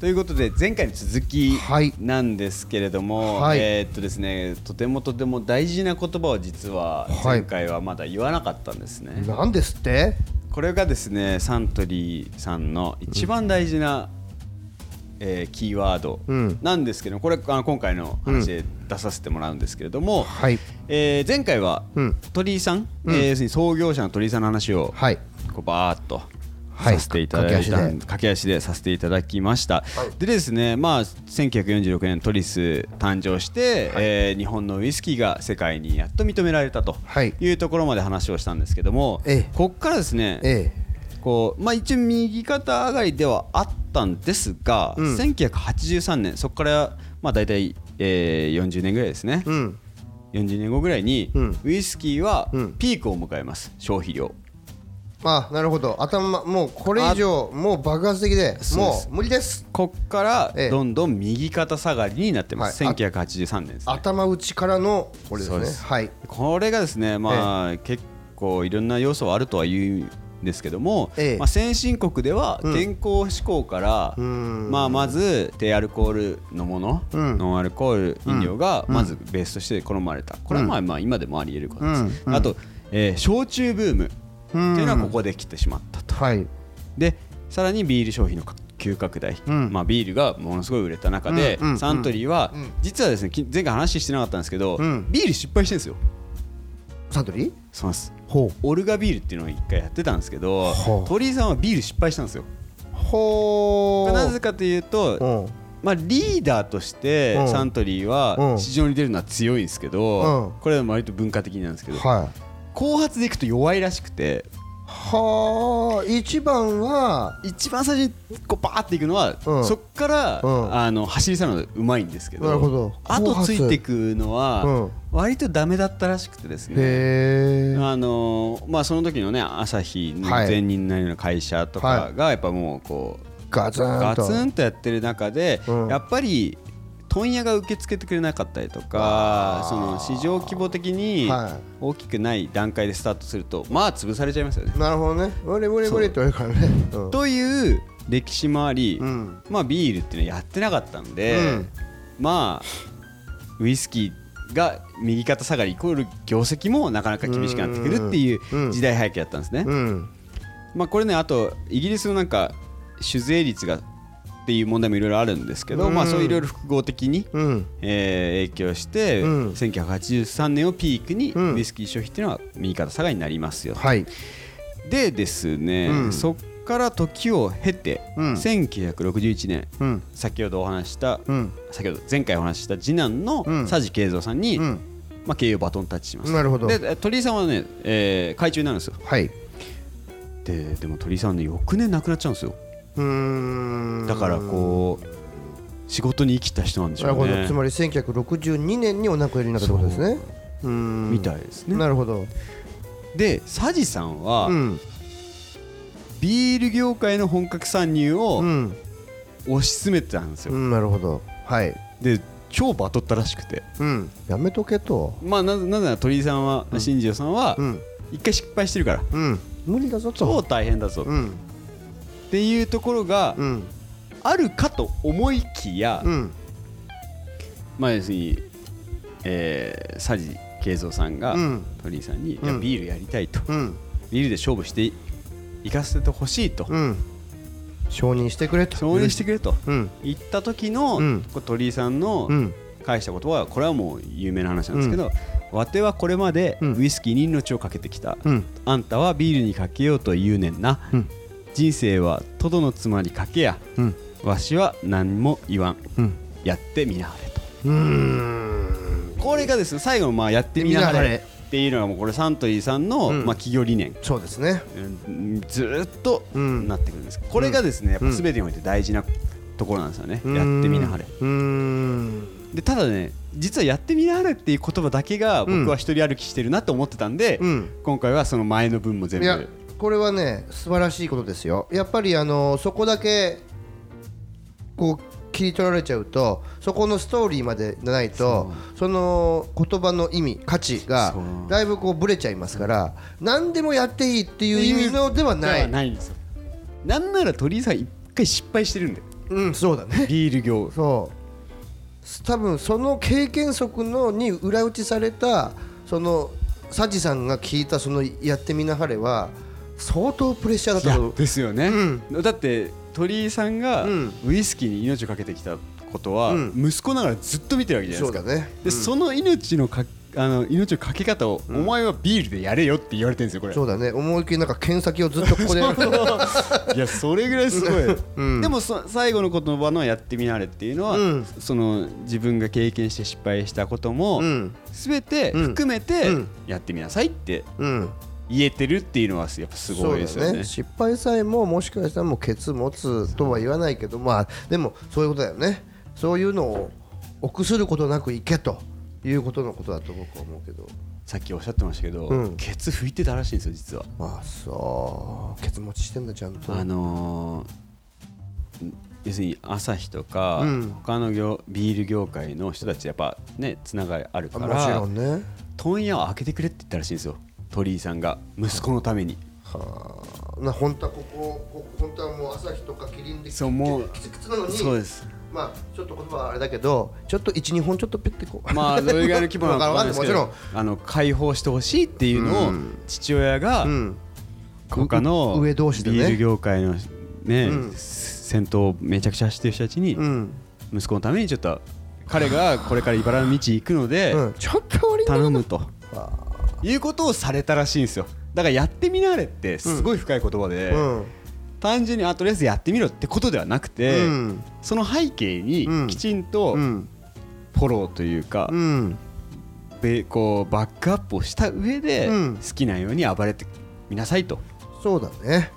ということで前回に続きはい。なんですけれども、はい。えーっとですねとてもとても大事な言葉を実ははい。前回はまだ言わなかったんですね、なんですって？これがですねサントリーさんの一番大事な、えーキーワードうん。なんですけどこれあの今回の話で出させてもらうんですけれども、はい。えー前回はうん。鳥居さん、うん。えー要するに創業者の鳥居さんの話をはい。こうバーッとはいさせていただいた、駆け足で。駆け足でさせていただきました、はい。でですねまあ1946年トリス誕生して、えー日本のウイスキーが世界にやっと認められたとはい。いうところまで話をしたんですけども、ええ。ここからですね、えこうまあ、一応右肩上がりではあったんですが、うん。1983年そこからまあ大体、えー40年ぐらいですね、えうん。40年後ぐらいに、うん。ウイスキーはうん。ピークを迎えます消費量あなるほど。頭もうこれ以上もう爆発的でもう無理です。こっからええ。どんどん右肩下がりになってます、はい。1983年ですね。頭打ちからのこれですね。はい。これがですねまあ、結構いろんな要素はあるとは言うんですけども、ええ。まあ、先進国ではうん。健康志向から、うん。まあ、まず低アルコールのもの、うん。ノンアルコール飲料がうん。まずベースとして好まれた。これはまあまあ今でもあり得ることです、うん。うん。あと、えー焼酎ブームっていうのはここで来てしまったと、はい。でさらにビール消費の急拡大、うん。まあ、ビールがものすごい売れた中で、うんうんサントリーは、うん。実はですねき前回話してなかったんですけど、うん。ビール失敗してるんですよ。サントリー？そうなんです。ほオルガビールっていうのを一回やってたんですけど鳥居さんはビール失敗したんですよ。う。ほうなぜかというと、うん。まあ、リーダーとしてうん。サントリーうはん。市場に出るのは強いんですけど、うん。これは割と文化的なんですけど、はい後発でいくと弱いらしくて。はあ一番は一番最初にこうバーっていくのは、うん。そっから、うん。あの走り去るのがうまいんですけどなるほど。後ついていくのは、うん割とダメだったらしくてですね。あのまあ、その時のね朝日のはい前任になるような会社とかがやっぱもうこうガツンガとツンとやってる中で、うん。やっぱり問屋が受け付けてくれなかったりとかその市場規模的には大きくない段階でスタートするとまあ潰されちゃいますよね。なるほどね。って言われるからね。う。ん。という歴史もあり、うん。まあ、ビールっていうのはやってなかったんで、うん。まあウイスキーが右肩下がりイコール業績もなかなか厳しくなってくるっていううん。時代背景だったんですね。うん。まあ、これねあとイギリスのなんか酒税率がっていう問題もいろいろあるんですけど、うん。まあ、そういろいろ複合的に、うん。えー影響して、うん。1983年をピークにうん。ウイスキー消費っていうのは右肩下がりになりますよ、はい。でですね、うん。そっから時を経て、うん。1961年うん先ほどお話しした、うん。先ほど前回お話しした次男のうん。佐治慶三さんに、うん。まあ、経営をバトンタッチしますなるほど。で鳥居さんはね、えー会長になるんですよ。はい。ででも鳥居さんね翌年亡くなっちゃうんですよだからこう仕事に生きた人なんでしょうね。ど。つまり1962年にお亡くなりになったってことですね。みたいですね。なるほど。で佐治さんは、うん。ビール業界の本格参入をうん。推し進めてたんですよ、うんなるほど。はい。で超バトったらしくて。うん。やめとけと。まあなぜなら鳥居さんは、新庄さんはうん。一回失敗してるから。うん。無理だぞ超と大変だぞ。っうんていうところがうん。あるかと思いきや、うん。まあ要するに、えー、佐治慶三さんがうん。鳥居さんに、いうん。やビールやりたいと。うん。ビールで勝負していかせてほしいと、うん。承認してくれと。承認してくれと。うん。言った時の、うん。こう鳥居さんのうん。返した言葉はこれはもう有名な話なんですけど、わてはこれまでうん。ウイスキーに命をかけてきた、うん。あんたはビールにかけようと言うねんな、うん人生はとどのつまりかけやうん。わしは何も言わん。うん。やってみなはれと。うーん。これがですね最後のまあやってみなはれっていうのがもうこれサントリーさんの、うん。まあ企業理念。そうですね。うんずーっとうん。なってくるんです。これがですねやっぱ全てにおいて大事なところなんですよね、やってみなはれ。でただね実はやってみなはれっていう言葉だけが僕は一人歩きしてるなと思ってたんで、うん。今回はその前の分も全部これはね素晴らしいことですよ。やっぱりあのそこだけこう切り取られちゃうとそこのストーリーまでないとその言葉の意味価値がだいぶこうぶれちゃいますから何でもやっていいっていう意味のではない。ないんですよ。なんなら鳥居さん一回失敗してるんでうんそうだね。ビール業。そう。多分その経験則のに裏打ちされたそのサジさんが聞いたそのやってみなはれは相当プレッシャーだったとですよね、うだって鳥居さんがうん。ウイスキーに命をかけてきたことは、うん。息子ながらずっと見てるわけじゃないですか。ね。で、その命のかあの命のかけ方を、お前はビールでやれよって言われてるんですよこれ。そうだね。思いっきりなんか剣先をずっとここで。いやそれぐらいすごい、うん。でもそ最後の言葉の「やってみなれ」っていうのは、うん。その自分が経験して失敗したことも、うん。全て含めてうん。やってみなさいってうん言えてるっていうのはやっぱすごいですよね。そうだ失敗さえももしかしたらもうケツ持つとは言わないけどまあでもそういうことだよね。そういうのを臆することなくいけということのことだと僕は思うけど。さっきおっしゃってましたけど、うん。ケツ拭いてたらしいんですよ実は。まあそう。ケツ持ちしてんだちゃんと。あのーん要するに朝日とか、うん。他の業ビール業界の人たちやっぱねつながりあるかあもちらろんね。問屋を開けてくれって言ったらしいんですよ鳥居さんが息子のために。はあ。な本当はここここ本当はもう朝日とかキリンでそうもうキツキツなのにそうですまあちょっと言葉はあれだけどちょっと12本ちょっとペッてこうまあどれぐらいの規模なのかわかんないですけどあの解放してほしいっていうのをうん父親がうん他のう上同士でねビール業界のねうん先頭をめちゃくちゃ走ってる人たちにうん息子のためにちょっと彼がこれから茨の道行くのでうんちょっと頼むとあいうことをされたらしいんですよ。だからやってみなれってすごい深い言葉で、うん。単純にあとりあえずやってみろってことではなくて、うん。その背景にうん。きちんとうん。フォローというか、うん。べこうバックアップをした上でうん。好きなように暴れてみなさいと、そうだね。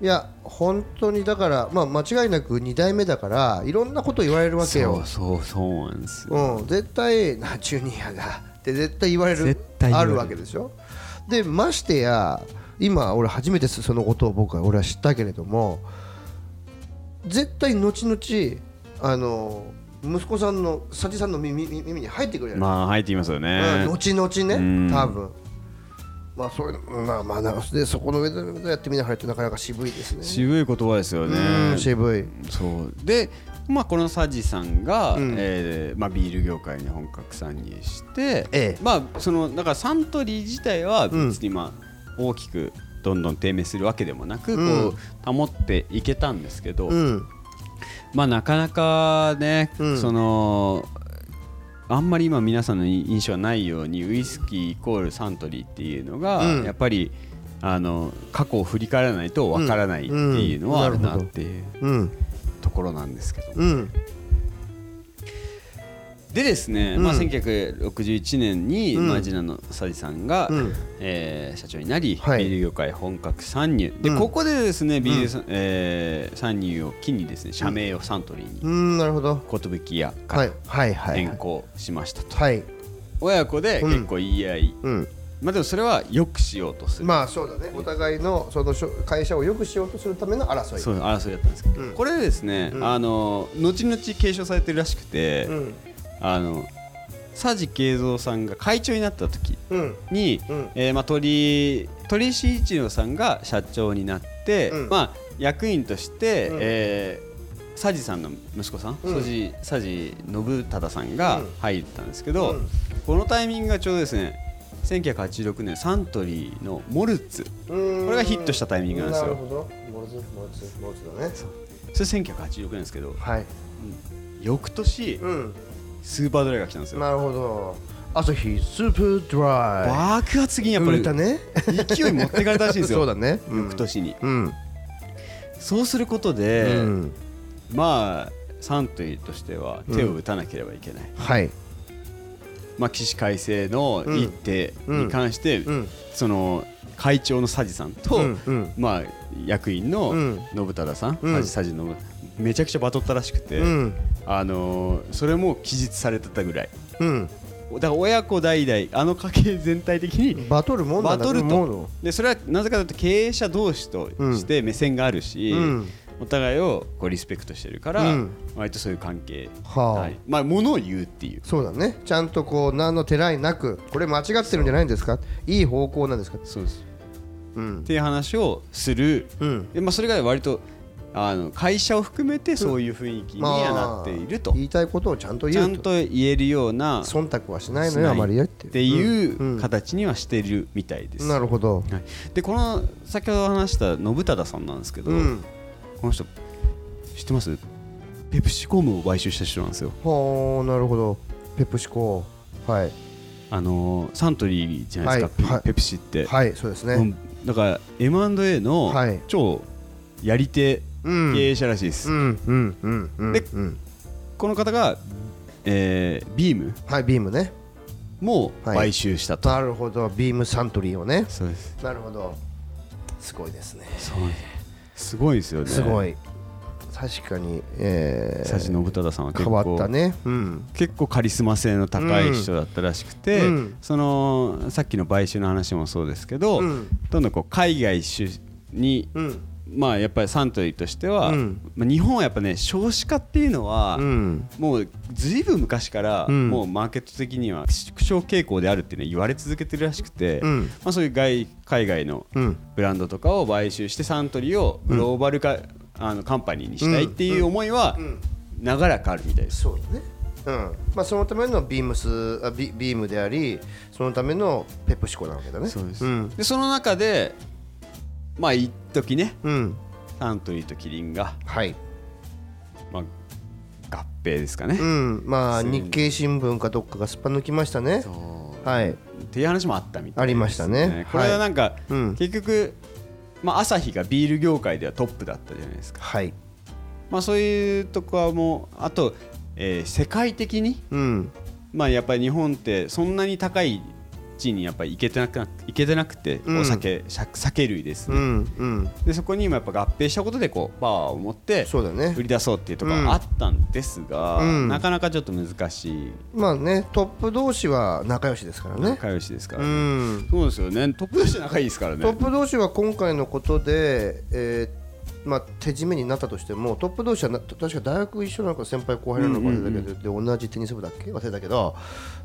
いや本当にだからまあ間違いなく2代目だからいろんなこと言われるわけそようそうそうなんですよ、うん、絶対なジュニアがって絶対言われるあるわけでしょ？でましてや今俺初めてそのことを僕は俺は知ったけれども絶対後々あの息子さんの佐治さんの耳耳耳に入ってくるじゃないまあ入っていますようんね、後々うん。ね多分。まあそういうのまあまあなでそこの上でやってみながらってなかなか渋いですね。渋い言葉ですよね。うん渋い。そう。でまあこのサジさんが、うん。えーまあ、ビール業界に本格参入して、ええ。まあそのだからサントリー自体はうん。別にまあ大きくどんどん低迷するわけでもなく、うん。こう保っていけたんですけど、うん。まあなかなかね、うん。そのあんまり今皆さんの印象はないようにウイスキーイコールサントリーっていうのが、うん。やっぱりあの過去を振り返らないとわからないっていうのはあるなっていう。うんところなんですけど、うん。でですね、うん。まあ、1961年に、うん。まあ、次男の佐治さんが、うん。えー社長になり、はい。ビール業界本格参入。で、うん。ここでですねビールさ、えー参入を機にですね社名をサントリーにうんなるほど。寿屋かはい。はいはい変更しましたと、はい。親子で結構言い合い、うんまあでもそれはよくしようとする、まあそうだね。お互いのその会社を良くしようとするための争い。そう争いだったんですけど、うん。これでですね、うん。あの後々継承されてるらしくて、うん。あの佐治慶三さんが会長になった時うん。に、うん。えーまあ、鳥鳥石一郎さんが社長になって、うん。まあ、役員として、うん。えー佐治さんの息子さん、うん。佐治佐治信忠さんがうん。入ったんですけど、うん。このタイミングがちょうどですね1986年サントリーのモルツ。ここれがヒットしたタイミングなんですよ。なるほど。モルツモルツモルツだね。それ1986年ですけどはい。翌年うん。スーパードライが来たんですよ。なるほど。朝日スーパードライ。爆発的にやっぱり売れたね。勢い持ってかれたらしいんですよ。そうだね。翌年に。うん。そうすることうで、ん。まあサントリーとしては手を打たなければいけない、はいまあ、起死回生の一手に関して、うん。その会長の佐治さんと、まあ、役員のうん。信忠さん、うん。佐治佐治のめちゃくちゃバトったらしくて、うん。あのーそれも記述されてたぐらい。うん。だから親子代々あの家系全体的にバトルもんだバトルと。でそれはなぜかというと経営者同士として目線があるし、うんお互いをこうリスペクトしてるから、うん。割とそういう関係、はあ。はい。まあものを言うっていう。そうだね。ちゃんとこう何のてらいなくこれ間違ってるんじゃないんですか？いい方向なんですか？そうですうん。っていう話をする、うん。でまあ、それが割とあの会社を含めてそういう雰囲気にはなっていると、言いたいことをちゃんとち言うと。ゃんと言えるようなっ忖度はしないのよあまりやって。ていううん。形にはしてるみたいです、なるほど。はい、でこの先ほど話した信忠さんなんですけど、うんこの人知ってます？ペプシコムを買収した人なんですよ。ほうなるほど。ペプシコはい。あのーサントリーじゃないですか、はいはい。ペプシって、はいそうですね。うんだから M&A のはい。超やり手うん。経営者らしいです、うんうんうでうんこの方が、えービーム？はいビームね。もはい。買収したと、なるほど。ビームサントリーをね。そうです。なるほど。すごいですね。そうすごいですよね。すごい。確かにえ佐治信忠さんは結変構わったね。うん。結構カリスマ性の高い人だったらしくて、うん。そのさっきの買収の話もそうですけど、うん。どんどんこう海外主に、うんまあやっぱりサントリーとしては、うん。まあ、日本はやっぱね少子化っていうのは、うん。もうずいぶん昔から、うん。もうマーケット的には縮小傾向であるっていうのは言われ続けてるらしくて、うん。まあ、そういう外海外のうん。ブランドとかを買収してサントリーをグローバル化、あのカンパニーにしたいっていう思いはうん。長らくあるみたいです。そうだね。うん。まあそのためのビームスあビビームでありそのためのペプシコなわけだね。そうです、ん。でその中でまあ一時ね。うん。サントリーとキリンが、はい。まあ、合併ですかね。う、ん。まあ日経新聞かどっかがすっぱ抜きましたね。はい。っていう話もあったみたいです、ありましたね。これはなんか、うん。結局、まあ、アサヒがビール業界ではトップだったじゃないですか、はい。まあ、そういうとこはもうあと、えー世界的に、うん。まあ、やっぱり日本ってそんなに高い地位にやっぱり行けてなく行けてなくて、うん。お酒酒酒類ですうね、でそこにもやっぱ合併したことでこうパワーを持ってそうだね。売り出そうっていうところがあったんですが、うん。なかなかちょっと難しい。まあねトップ同士は仲良しですからね。仲良しですから、そうですよね。トップとして仲いいですからね。トップ同士は今回のことで、えーまあ、手締めになったとしてもトップ同士はな確か大学一緒なのか先輩後輩なのか忘れたけど、で同じテニス部だっけ忘れたけど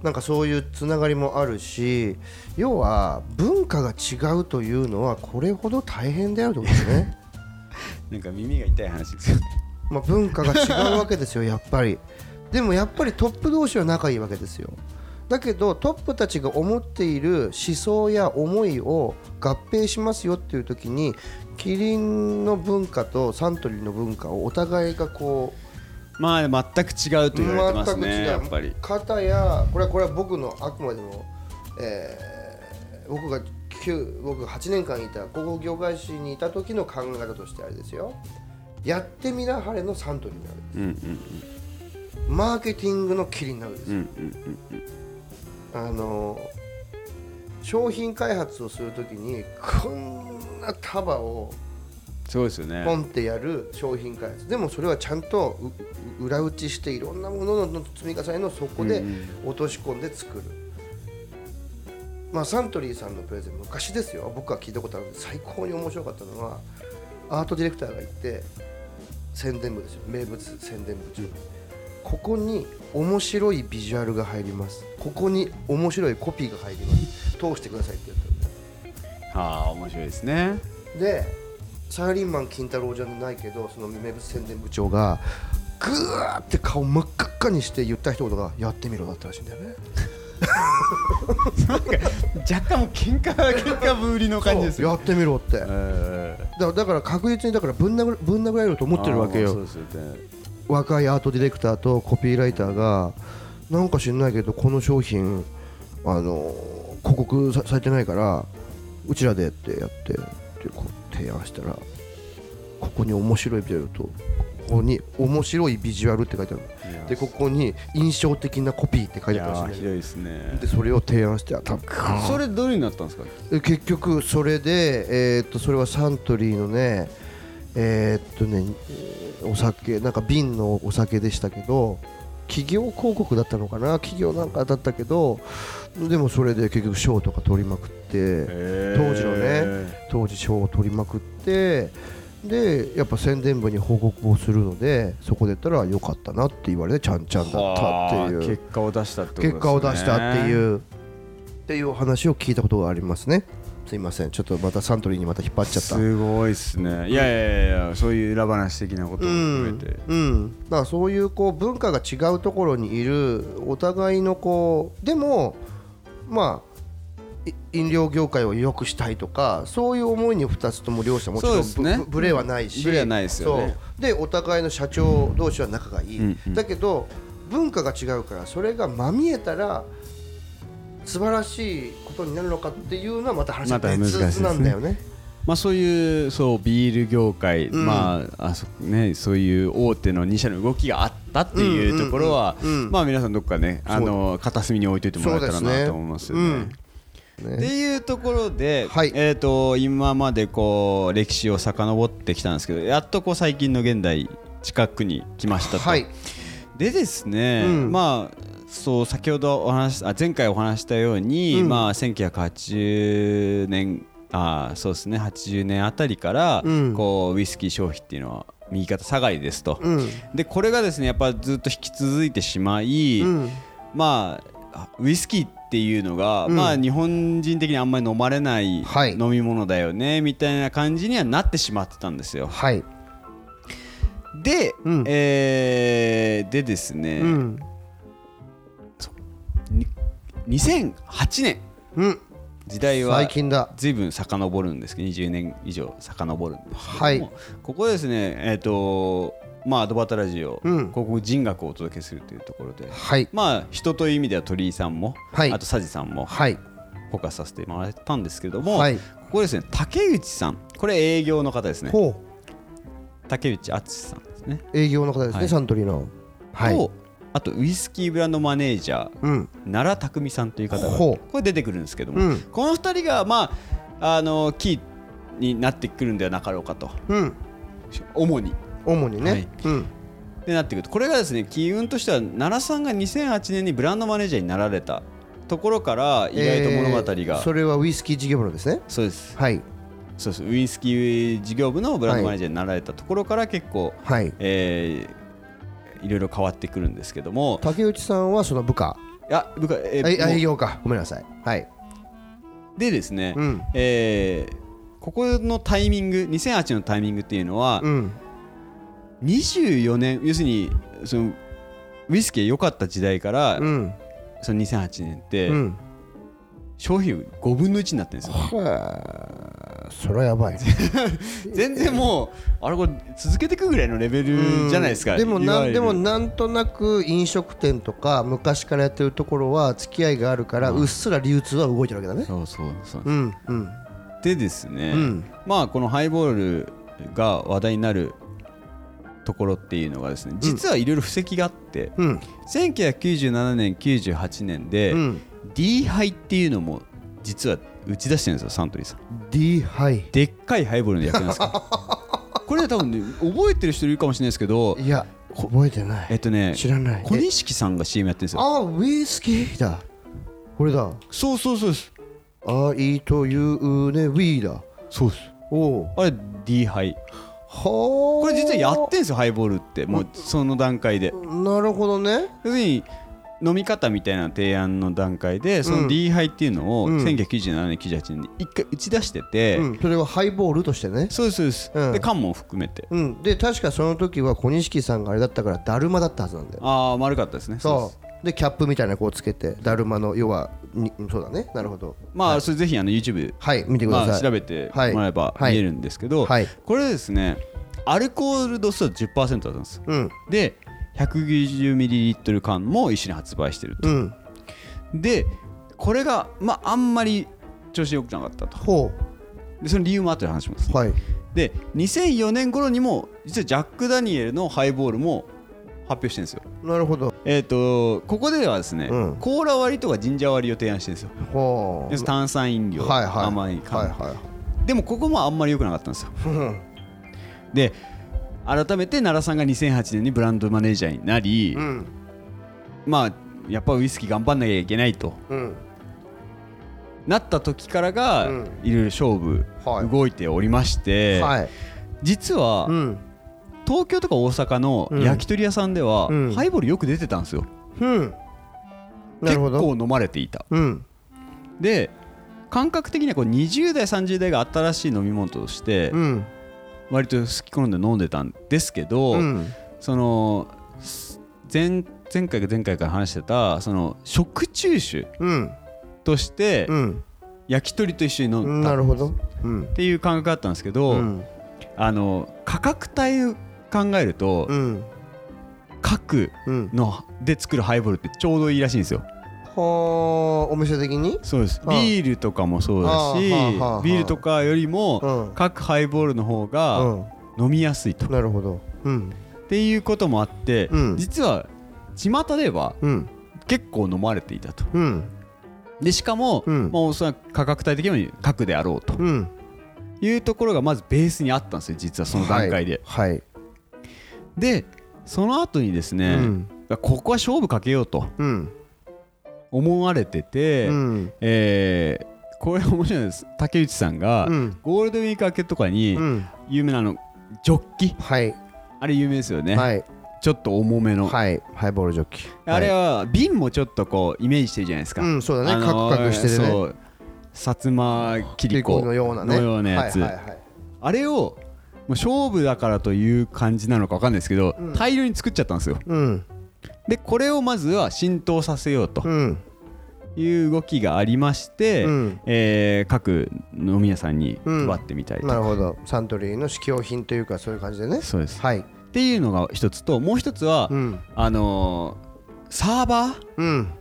なんかそういうつながりもあるし要は文化が違うというのはこれほど大変であるということですね。なんか耳が痛い話ですよね。まあ、文化が違うわけですよやっぱり。でもやっぱりトップ同士は仲いいわけですよだけどトップたちが思っている思想や思いを合併しますよっていう時にキリンの文化とサントリーの文化をお互いがこうまあ全く違うと言われてますねやっぱり。方やこれはこれは僕のあくまでも、えー僕が9僕が8年間いた広告業界誌にいた時の考え方としてあれですよ。やってみなはれのサントリーになるうんうんマーケティングのキリになるんですうんうよ、んあの商品開発をするときにこんな束をそうですよね。ポンってやる商品開発。でもそれはちゃんと裏打ちしていろんなものの積み重ねのそこでうん落とし込んで作る、まあサントリーさんのプレゼン昔ですよ。僕が聞いたことあるんで最高に面白かったのはアートディレクターがいて宣伝部ですよ。名物宣伝部長ここに面白いビジュアルが入ります。ここに面白いコピーが入ります。通してくださいって言ったんだよはあ面白いですね。でサラリーマン金太郎じゃないけどその名物宣伝部長がぐーって顔真っ赤っかにして言った一言が「やってみろ」だったらしいんだよね。若干もう喧嘩喧嘩ぶりの感じですよそうやってみろって。だえからだから確実にだからぶん殴られると思ってるわけよ。あーそうですよね若いアートディレクターとコピーライターがなんか知んないけどこの商品あの広告さされてないからうちらでってやってでこう提案したらここに面白いビジュアルとここに面白いビジュアルって書いてあるでここに印象的なコピーって書いいてあったやーらしいいですね。でそれを提案してたそれどれになったんですか？で結局それで、えーっとそれはサントリーのねえーっとねえーお酒なんか瓶のお酒でしたけど企業広告だったのかな？企業なんかだったけどでもそれで結局賞とか取りまくって当時のね当時賞を取りまくってでやっぱ宣伝部に報告をするのでそこで言ったら良かったなって言われてちゃんちゃんだったっていう。結果を出したってことですね。結果を出したっていうっていうお話を聞いたことがありますね。すいません。ちょっとまたサントリーにまた引っ張っちゃった。すごいっすね。いやいやいやそういう裏話的なことも含めて、うん。うん、だからそういうこう文化が違うところにいるお互いのこうでもまあい飲料業界を良くしたいとかそういう思いに2つとも両者もちろんね。ブレはないし。ブレはないですよね。でお互いの社長同士は仲がいい、うん。うん。だけど文化が違うからそれがまみえたら素晴らしいことになるのかっていうのはまた話が別なんだよね。まあ、そういうそうビール業界、うんまああそね、そういう大手の2社の動きがあったっていうところは、まあ、皆さんどっかねあの片隅に置いといてもらえたらなと思いますよね。ね。っていうところで、はい。えー、と今までこう歴史を遡ってきたんですけどやっとこう最近の現代近くに来ましたと。はい。でですね、うん。まあそう先ほどお話しあ前回お話したように、うん。まあ1980年あそうですね。80年あたりから、うん。こうウイスキー消費っていうのは右肩下がりですと、うん。でこれがですねやっぱずっと引き続いてしまい、うん。まあウイスキーっていうのが、うん。まあ日本人的にあんまり飲まれないはい。飲み物だよね、みたいな感じにはなってしまってたんですよ。はい。で、うん。えーでですね、2008年。うん。時代は最近だ。ずいぶん遡るんですけど20年以上遡るんですけど。も、はい。ここですねえっ、とまあアドバタラジオ、うん。ここ人学をお届けするというところではい。まあ人という意味では鳥居さんも、はい。あと佐治さんもはい。フォーカスさせてもらったんですけども、はい。ここですね竹内さん。これ営業の方ですね。ほ竹内敦さんですね、う営業の方ですね、はい。サントリーの。はい。とあとウイスキーブランドマネージャーうん。奈良匠さんという方がほこれ出てくるんですけども、うん。この2人がまああのキーになってくるんではなかろうかと。うん。主に。主にね、はい。うん。でなってくると。これがですね機運としては奈良さんが2008年にブランドマネージャーになられたところから意外と物語が、えーそれはウイスキー事業部のですね。そうです。はい。そうですウイスキー事業部のブランドマネージャーになられたところから結構、はい。えーいろいろ変わってくるんですけども。竹内さんはその部下。いや僕は、えー営業か。ごめんなさい。はい。でですね、うん。えーここのタイミング2008のタイミングっていうのは、うん。24年要するにそのウイスキーが良かった時代から、うん。その2008年って、うん。消費5分の1になってるんですよ。はあそれはやばい。全然もうあれこれ続けていくぐらいのレベルじゃないですかでもなんでもなんとなく飲食店とか昔からやってるところは付き合いがあるからうっすら流通は動いてるわけだね。そうそうそうう。んうん。でですね、うん。まあこのハイボールが話題になるところっていうのがですね実はいろいろ布石があって、うん。1997年98年で、うん。D ハイっていうのも実は打ち出してるんですよサントリーさん。D はいでっかいハイボールの役なんですか？これ多分ね覚えてる人いるかもしれないですけどいや覚えてない。えっとね知らない。小錦さんが CM やってるんですよ。あウイスキーだ。これだ。そうそうそうです。愛というねウィーだ。そうです。おおあれ D ハイ。はこれ実はやってんですよハイボールって。もうその段階で。なるほどね。要するに飲み方みたいな提案の段階でその D ハイっていうのをうん。1997年98年に一回打ち出してて、うん。それはハイボールとしてね。そうですそうです、うん。で缶も含めて。うん。で確かその時は小錦さんがあれだったからだるまだったはずなんだよ。ああ丸かったですね。そう。でキャップみたいなこうつけてだるまの要はにそうだねなるほど。まあそれぜひあの YouTube はい見てください、まあ調べてもらえばはい見えるんですけど、はい。これですねアルコール度数は10%だったんです。うん。で 190ml 缶も一緒に発売してると、うん。でこれがまああんまり調子良くなかったと。ほでその理由も後で話します。うはい。で2004年頃にも実はジャック・ダニエルのハイボールも発表してるんですよ。なるほど。えっ、とここではですね、うん。コーラ割りとかジンジャー割りを提案してるんですよ。炭酸飲料、はいはい。甘い缶、はいはい。でもここもあんまり良くなかったんですよ。うん。で改めて奈良さんが2008年にブランドマネージャーになり、うん。まあやっぱウイスキー頑張んなきゃいけないと。うん。なった時からが、うん。いろいろ勝負、はい動いておりまして、はい。実は、うん。東京とか大阪のうん。焼き鳥屋さんでは、うん。ハイボールよく出てたんですよ。うん。な結るほど。構飲まれていた。うん。で感覚的にはこう20代30代が新しい飲み物としてうん割と好き好んで飲んでたんですけど、うん。その前前回か前回から話してたその食中酒うん。としてうん。焼き鳥と一緒に飲んだ。うん。ていう感覚があったんですけど、うん。あの価格帯を考えると、うん。各うん。ので作るハイボールってちょうどいいらしいんですよ。はあお店的に？そうです。あビールとかもそうだしビールとかよりうもん各ハイボールの方うがん。飲みやすいと、っなるほど。うん。ていうこともあって、うん。実は巷ではうん。結構飲まれていたと。うん。でしかも、うん。まあ、おそらく価格帯的にも核であろうと。うん。いうところがまずベースにあったんですよ実はその段階で、はい。はい。でその後にですうね、ん。ここは勝負かけようと。うん思われてて、うん。えーこれ面白いです。竹内さんが、うん。ゴールデンウィーク明けとかにうん。有名なあのジョッキ。はい。あれ有名ですよね、はい。ちょっと重めの、はい。ハイボールジョッキ。あれは瓶もちょっとこうイメージしてるじゃないですか、うんそうだね。あのーカクカクしてるね。そう。薩摩切切子のようなね。のようなやつ、はいはいはい。あれをもう勝負だからという感じなのか分かんないですけど、うん。大量に作っちゃったんですよ。うんでこれをまずは浸透させようとうん。いう動きがありまして、うん。えー各飲み屋さんにうん。配ってみたいと、なるほど。サントリーの試供品というかそういう感じでね。そうです。はい。っていうのが一つともう一つは、うん。あのーサーバー？うん。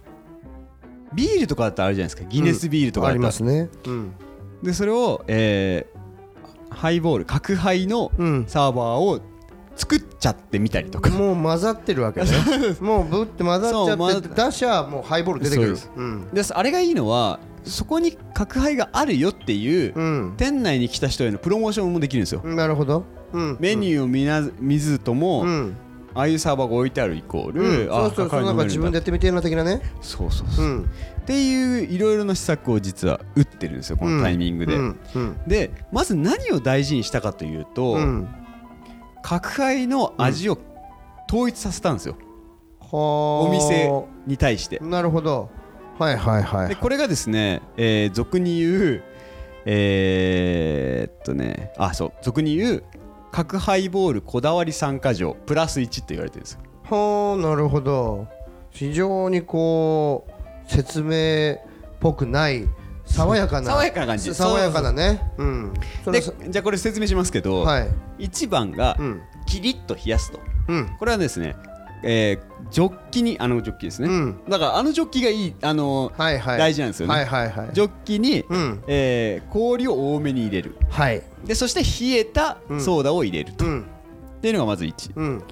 ビールとかだったらあるじゃないですか。ギネスビールとかありますね。うん。でそれを、えーハイボール角ハイのうん。サーバーを作っちゃってみたりとか、もう混ざってるわけね もうぶって混ざっちゃって出しゃもうハイボール出てくる。そう。うん。であれがいいのはそこに角ハイがあるよっていう、うん。店内に来た人へのプロモーションもできるんですよ、なるほど。うん。メニューを見な見ずとも、うん。ああいうサーバーが置いてあるイコール、うん。あそうそうそうなんか自分でやってみてえな的なね。そうそうそう、っうん。ていういろいろな施策を実は打ってるんですよこのタイミングで、うん。うん。でまず何を大事にしたかというと、うん角ハイの味を統一させたんですよ、はお店に対して。なるほど。はいはいはいでこれがですね、えー俗に言うえーっとねあそう。俗に言う角ハイボールこだわり参加条プラス1って言われてるんですよ。はあなるほど。非常にこう説明っぽくない爽やかな。爽やかな感じ。爽やかなね。ではじゃあこれ説明しますけど、はい。1番がうん。キリッと冷やすと。うん。これはですね、えージョッキにあのジョッキですね、うん。だからあのジョッキがいいあのーはいはい。大事なんですよね。はいはいはい。ジョッキに、うん。えー氷を多めに入れる。はい。でそして冷えたソーダを入れると、っうん。ていうのがまず1うん。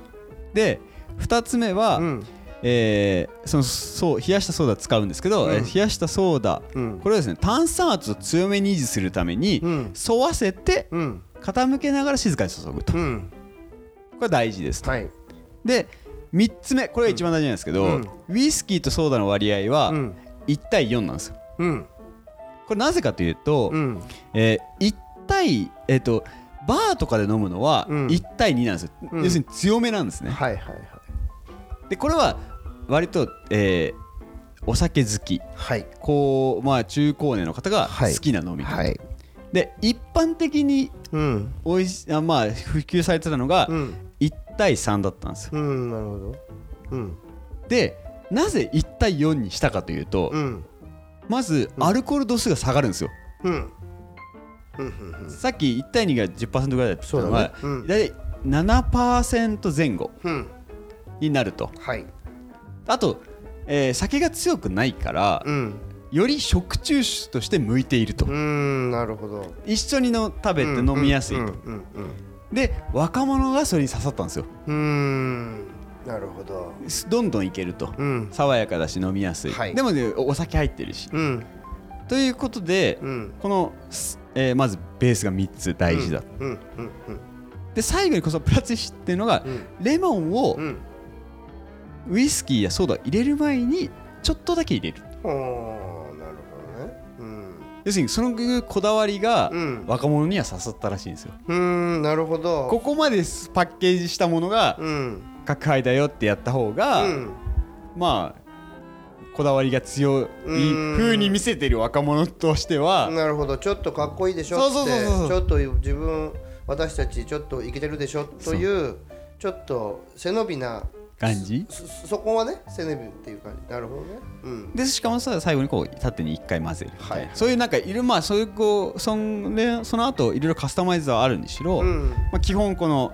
で2つ目は、うんえーそのそう冷やしたソーダ使うんですけど、うん。えー冷やしたソーダうん。これはですね炭酸圧を強めに維持するために、うん。沿わせてうん。傾けながら静かに注ぐと、こうん。れは大事ですと、はい。で3つ目これが一番大事なんですけど、うん。ウイスキーとソーダの割合はうん。1対4なんですよ。うん。これなぜかというと、うん。えー1対えっ、とバーとかで飲むのはうん。1対2なんですよ、うん。要するに強めなんですね。はいはいはいでこれは割と、えーお酒好き。はい。こうまあ中高年の方がはい。好きな飲み方、はい。で一般的にうん。おいしあまあ普及されてたのがうん。1対3だったんですよ。うんなるほど。うん。でなぜ1対4にしたかというと、うん。まずアルコール度数が下がるんですよ、うん。うんうんうん。さっき1対2が10%ぐらいだったのが、だね。うん。大体7%前後。うんになると。はい。あと、えー酒が強くないから、うん。より食中酒として向いていると、うんなるほど。一緒にの食べて飲みやすいと、うんうんで若者がそれに刺さったんですよ。うんうんなるほど。どんどんいけると、うん。爽やかだし飲みやすい、はい。でもねおお酒入ってるし、うん。ということで、うん。この、すえーまずベースが3つ大事だ、うんうんで最後にこそプラス1っていうのが、うん。レモンをうんウイスキーやソーダを入れる前にちょっとだけ入れる。おーなるほどね。うん。要するにそのこだわりがうん。若者には刺さったらしいんですよ。うんなるほど。ここまでパッケージしたものがうん。角杯だよってやった方が、うん。まあこだわりが強いうん。風に見せてる若者としてはなるほど。ちょっとかっこいいでしょってそうそうそうちょっと自分私たちちょっとイケてるでしょという。ちょっと背伸びな感じ？そそこはね背伸びっていう感じ。なるほどね。うん。でしかもさ最後にこう縦に1回混ぜるはいそういうなんかいろいろまあそういうこうそんでその後いろいろカスタマイズはあるにしろ、うん。まあ、基本この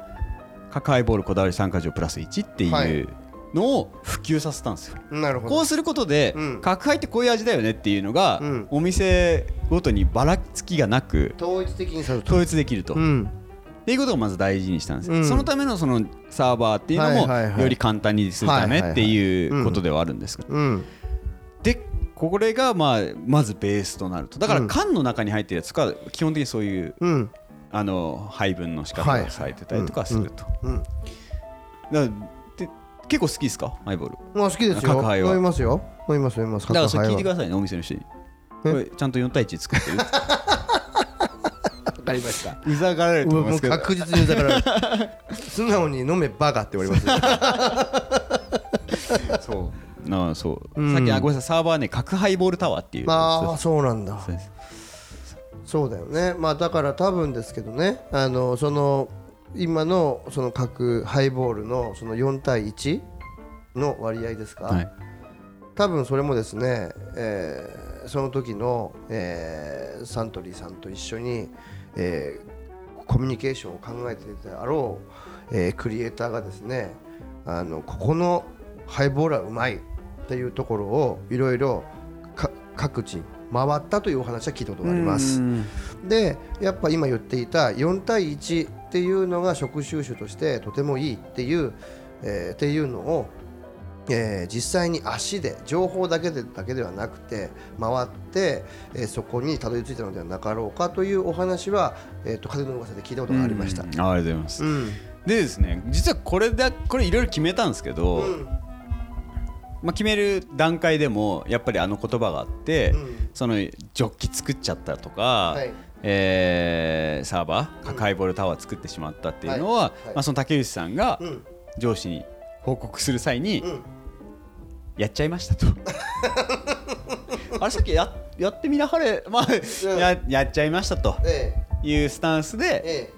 角ハイボールこだわり参加条プラス1ってはい。いうのを普及させたんですよ。なるほど。こうすることで、うん。角ハイってこういう味だよねっていうのが、うん。お店ごとにばらつきがなく統一的にされると。統一できると、っうんていうことをまず大事にしたんですよ、うん。そのためのそのサーバーっていうのも、より簡単にするためっていうことではあるんですが、うん。でこれがまあまずベースとなると。だからうん。缶の中に入ってるやつが基本的にそういううん。あの配分の仕方がされてたりとかすると、うん。だで結構好きですか？ハイボール。まあ好きですよ。角杯は。飲みますよ。飲みます飲みます。だからそれ聞いてくだださいねお店の人に。え？これちゃんと4対1作ってるわかりました。うざがられると思いもうますけど。確実にだから 素直に飲めバカって言われますよ。そう。なあそう、うん。さっきあごめんなさいサーバーね角ハイボールタワーっていうああそうなんだ。そうだよね。まあだから多分ですけどね。あのその今のその各ハイボールのその4対1の割合ですか、はい。多分それもですね、えーその時の、えーサントリーさんと一緒に、えーコミュニケーションを考えていたであろう、えークリエイターがですねあのここのハイボールはうまいっていうところをいろいろか各地回ったというお話は聞いたことがあります。うんでやっぱ今言っていた4対1っていうのが食収集としてとてもいいっていう、えーっていうのを、えー実際に足で情報だけでだけではなくて回って、えーそこにたどり着いたのではなかろうかというお話は、えー、と風の噂で聞いたことがありました。うんありがとうございます、うん。でですね実はこれだこれいろいろ決めたんですけど、うん。まあ、決める段階でもやっぱりあの言葉があって、うん。そのジョッキ作っちゃったとか、はい。えーサーバー角ハイボールタワー作ってしまったっていうのは、はい。はい。まあ、その竹内さんがうん。上司に報告する際に、うんやっちゃいましたと。あれさっきややってみなはれ、まあややっちゃいましたと。えいうスタンスえで、え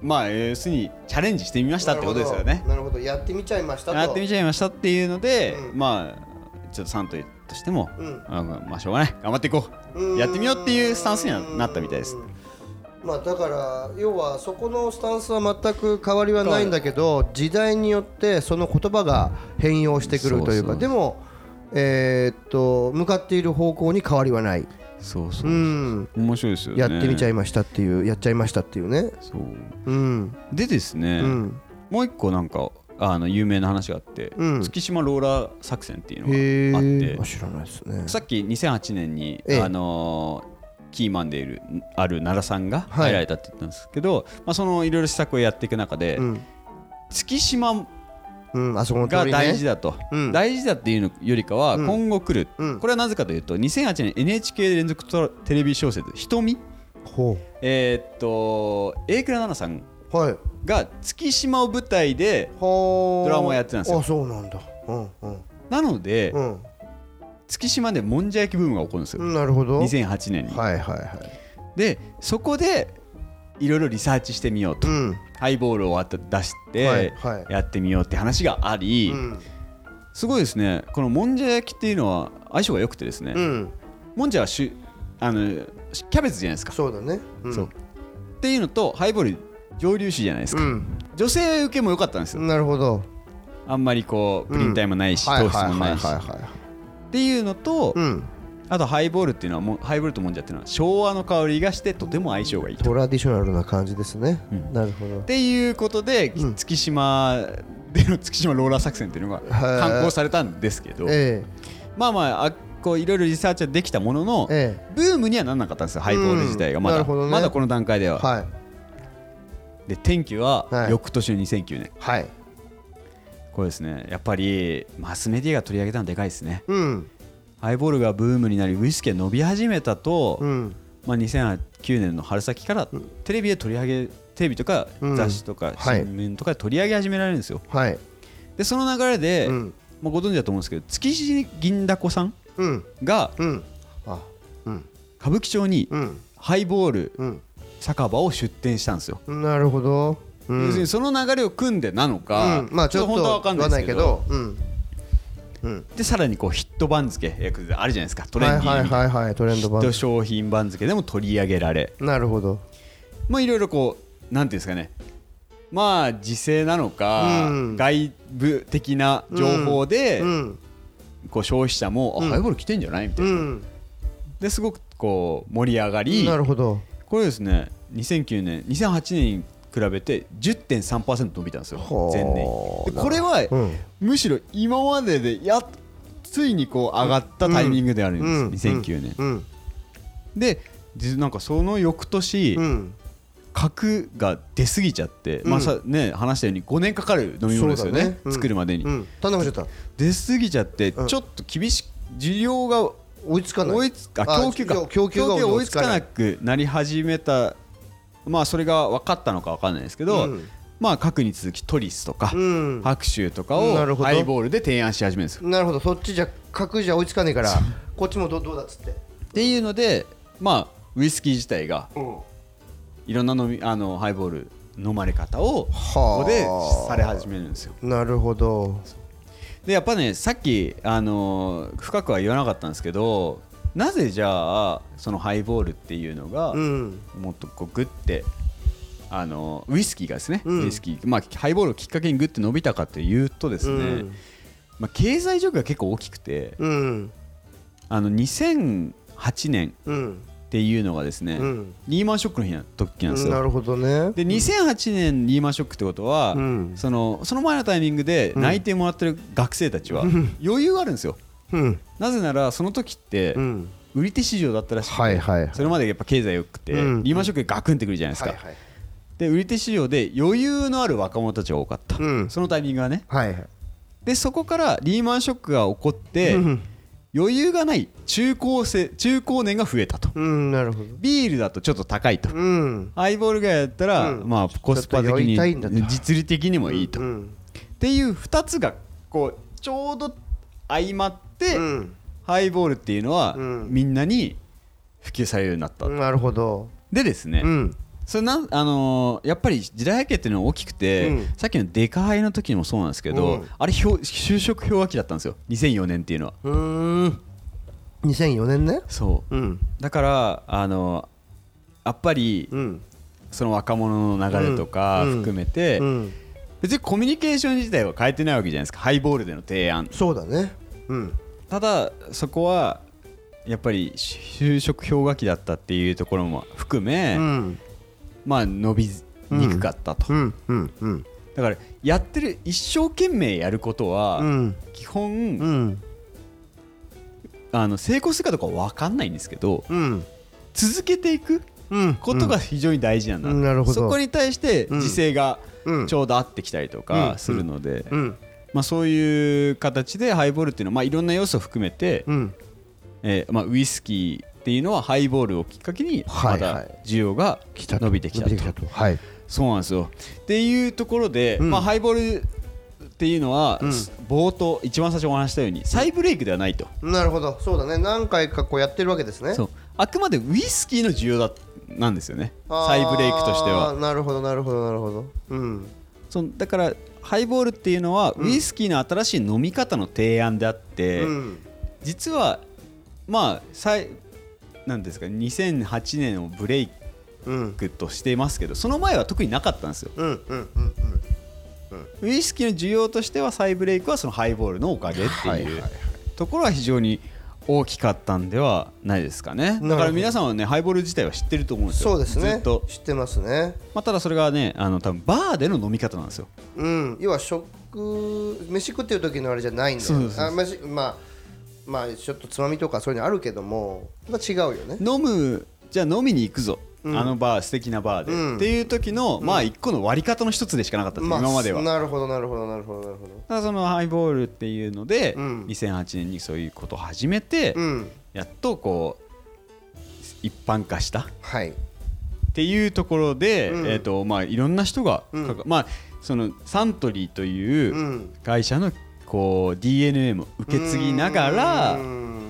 まあ要するにチャレンジしてみまえしたってことですよね。なるほど。やってみちゃいましたと。やってみちゃいましたっていうので、うん。まあちょっとサントリーとしても、うん。あまあしょうがない。頑張っていこう。やってみようっていうスタンスにはなったみたいですまあだから要はそこのスタンスは全く変わりはないんだけど時代によってその言葉が変容してくるというかでもえーっと向かっている方向に変わりはない。そうそうう、ん。面白いですよね。やってみちゃいいましたっていうやっちゃいましたっていうね。そう。うん。でですね、うん。もう一個なんかあの有名な話があって、うん。月島ローラー作戦っていうへのがあって。え知らないですね。さっき2008年に、ええ。あのーキーマンでいるある奈良さんがはい。入られたって言ったんですけど、まあ、そのいろいろ施策をやっていく中で、うん。月島うんあそこの通が大事だと、うん。大事だっていうのよりかはうん。今後来る、うん。これはなぜかというと2008年 NHK 連続テレビ小説「瞳。ほ」えーっと榮倉奈々さんが月島を舞台ではドラマをやってたんですよ。あそうなんだ。うんうん。なので、うん月島でもんじゃ焼きブームが起こるんですよ、うんなるほど。はい2008年に。はいはいでそこでいろいろリサーチしてみようと、うん。ハイボールを出して、はいはい。やってみようって話があり、うん。すごいですね。このもんじゃ焼きっていうのは相性が良くてですね、うん。もんじゃはしゅあのキャベツじゃないですか、そうだね。うん。そう。っていうのとハイボール上流酒じゃないですか、うん。女性受けも良かったんですよ。なるほど。あんまりこうプリン体もないし、はい糖質もないし、はいはい。はいはいっていうのと、うん。あとハイボールっていうのはもうハイボールともんじゃっていうのは昭和の香りがしてとても相性がいいと。トラディショナルな感じですね。うん。なるほど。っていうことで、うん。月島での月島ローラー作戦っていうのがはい刊行されたんですけど、えまあまああこういろいろリサーチはできたものの、ええ。ブームにはならなかったんですよハイボール自体がまだ、ね。まだこの段階では、えはい。で転機ははい。翌年の2009年、はいこれですね。やっぱりマスメディアが取り上げたのでかいですね。うん。ハイボールがブームになりウイスキーが伸び始めたと、うん。まあ、2009年の春先からテレビで取り上げテレビとかうん。雑誌とかはい。新聞とかで取り上げ始められるんですよ、はい。でその流れで、うん。まあ、ご存知だと思うんですけど築地銀だこさんうん。がうん。あうん。歌舞伎町にうん。ハイボールうん。酒場を出店したんですよ、なるほど。うん要するにその流れを組んでなのか、うん。まあちょっと本当は分かんないですけど。でさらにこうヒット番付えあるじゃないですか。トレンディーはいはいはいはいトレンド版ヒット商品番付でも取り上げられ。なるほど。まあいろいろこうなんていうんですかね。まあ時勢なのか、うん。外部的な情報で、うん。こう消費者も、うん。あハイボール来てんじゃないみたいな、うん。ですごくこう盛り上がり。なるほど。これですね2009年2008年に比べて10.3%伸びたんですよはあ前年。でこれはうん。むしろ今まででやっついにこう上がったタイミングであるんです、うん。2009年、うん。で実なんかその翌年、うん。核が出過ぎちゃって、うん。まあさね話したように5年かかる飲み物ですよねね。うん。作るまでに、うん。出過ぎちゃってうん。ちょっと厳しく需要が追いつかない。追いつああ供給か供給が追いつかなくなり始めたまあそれが分かったのか分かんないですけど、うん。まあ核に続きトリスとか、うん。白州とかをハイボールで提案し始めるんですよ。なるほど。そっちじゃ角じゃ追いつかねえからこっちもどどうだっつって。っていうのでまあウイスキー自体がうん。いろんな飲みあのハイボール飲まれ方をこはあ。こでされ始めるんですよ。なるほど。でやっぱねさっき、あのー深くは言わなかったんですけどなぜじゃあそのハイボールっていうのがうん。もっとこうグッて、あのーウイスキーがですね、うん。ウイスキー、まあ、ハイボールをきっかけにグッて伸びたかというとですね、うん。まあ、経済状況が結構大きくてうん。あの2008年うんっていうのがですね、うん。リーマンショックの日な時なんですよ。なるほどね。で2008年リーマンショックってことは、うん。そのその前のタイミングで内定もらってる学生たちは余裕があるんですよ。うん。なぜならその時ってうん。売り手市場だったらしくて、はいはいはい。それまでやっぱ経済良くて、うん。リーマンショックでガクンってくるじゃないですか、で売り手市場で余裕のある若者たちが多かった、うん。そのタイミングがね。はいはい。でそこからリーマンショックが起こって、うん。余裕がない中高生中高年が増えたと。うんなるほど。ビールだとちょっと高いと、うん。ハイボールぐらいやったら、うん。まあコスパ的に実利的にもいいと、っうん。ていう2つがこうちょうど相まって、うん。ハイボールっていうのは、うん。みんなに普及されるようになった、なるほど。でですね、うん。それなんあのーやっぱり時代背景っていうのは大きくて、うん。さっきのデカハイの時もそうなんですけど、うん。あれ表就職氷河期だったんですよ。2004年っていうのは。うーん。2004年ねそう。うん。だからあのーやっぱりうん。その若者の流れとかうん。含めて、うん。別にコミュニケーション自体は変えてないわけじゃないですか。ハイボールでの提案。そうだね。うんただそこはやっぱり就職氷河期だったっていうところも含め、うん。まあ伸びにくかったと、だからやってる一生懸命やることは、うん。基本、うん。あの成功するかどうかは分かんないんですけどうん。続けていくうん。ことが非常に大事なんだ、うん。なるほど。そこに対してうん。時勢がうん。ちょうど合ってきたりとうん。かするので、うんまあ、そういう形でハイボールっていうのは、まあ、いろんな要素を含めて、うん。えーまあ、ウイスキーっていうのはハイボールをきっかけにまたはい。はい需要が伸びてきたと。伸びてきたと。はい。そうなんですよ。っていうところで、うん。まあ、ハイボールっていうのは、うん。冒頭一番最初お話ししたように再ブレイクではないと。なるほど。そうだね。何回かこうやってるわけですね。あくまでウイスキーの需要だなんですよね。再ブレイクとしては。なるほどなるほどなるほど。うん。そのだからハイボールっていうのは、うん。ウイスキーの新しい飲み方の提案であって、うん。実はまあさいなんですか2008年をブレイうんクとしていますけどその前は特になかったんですよ。ウイスキーの需要としては再ブレイクはそのハイボールのおかげっていうところは非常に大きかったんではないですかね。だから皆さんはねハイボール自体は知ってると思うんですよ。そうですね。ずっと、知ってますね。まあ、ただそれがねあの多分バーでの飲み方なんですよ。うん。要は食飯食ってる時のあれじゃないんだよそうそうそうあ飯まあまあちょっとつまみとかそういうのあるけどもまあ違うよね。飲むじゃあ飲みに行くぞ、うん。あのバー素敵なバーで、うん。っていう時の、まあ一個の割り方の一つでしかなかった。んですよ、今までは。なるほどなるほどなるほどなるほど。ただそのハイボールっていうので、うん。2008年にそういうことを始めて、うん。やっとこう一般化した。はい。っていうところで、うん。えーとまあ、いろんな人が、まあ、そのサントリーといううん。会社のこう DNA も受け継ぎながらうん。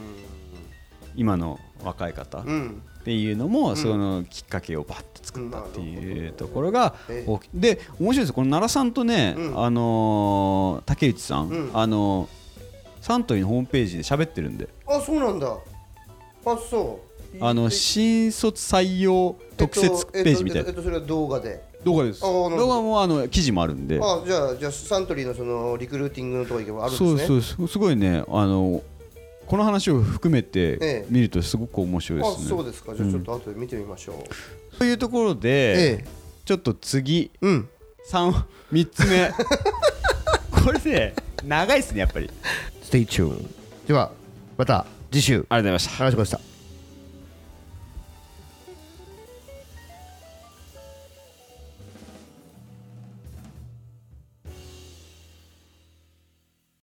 今の若い方っうんていうのもそのきっかけをバッと作ったっていうところが大きい。で面白いです。よこの奈良さんとね、うん。あのー竹内さん、うん。あのーサントリーのホームページで喋ってるんで。あそうなんだ。あそう。あのえ新卒採用特設ページみたいな。えっとえっとえっとそれは動画で。動画です。動画もあの記事もあるんで。あじゃあじゃあサントリーのそのリクルーティングのとこ行けばあるんですね。そうそうすごいねあのこの話を含めえてえ見るとすごく面白いであすね。そうですか。じゃあちょっと後で見てみましょう、というところで、ええ。ちょっと次うん。三三つ目。これね長いですねやっぱり。 stay tunedではまた次週。ありがとうございました。話しました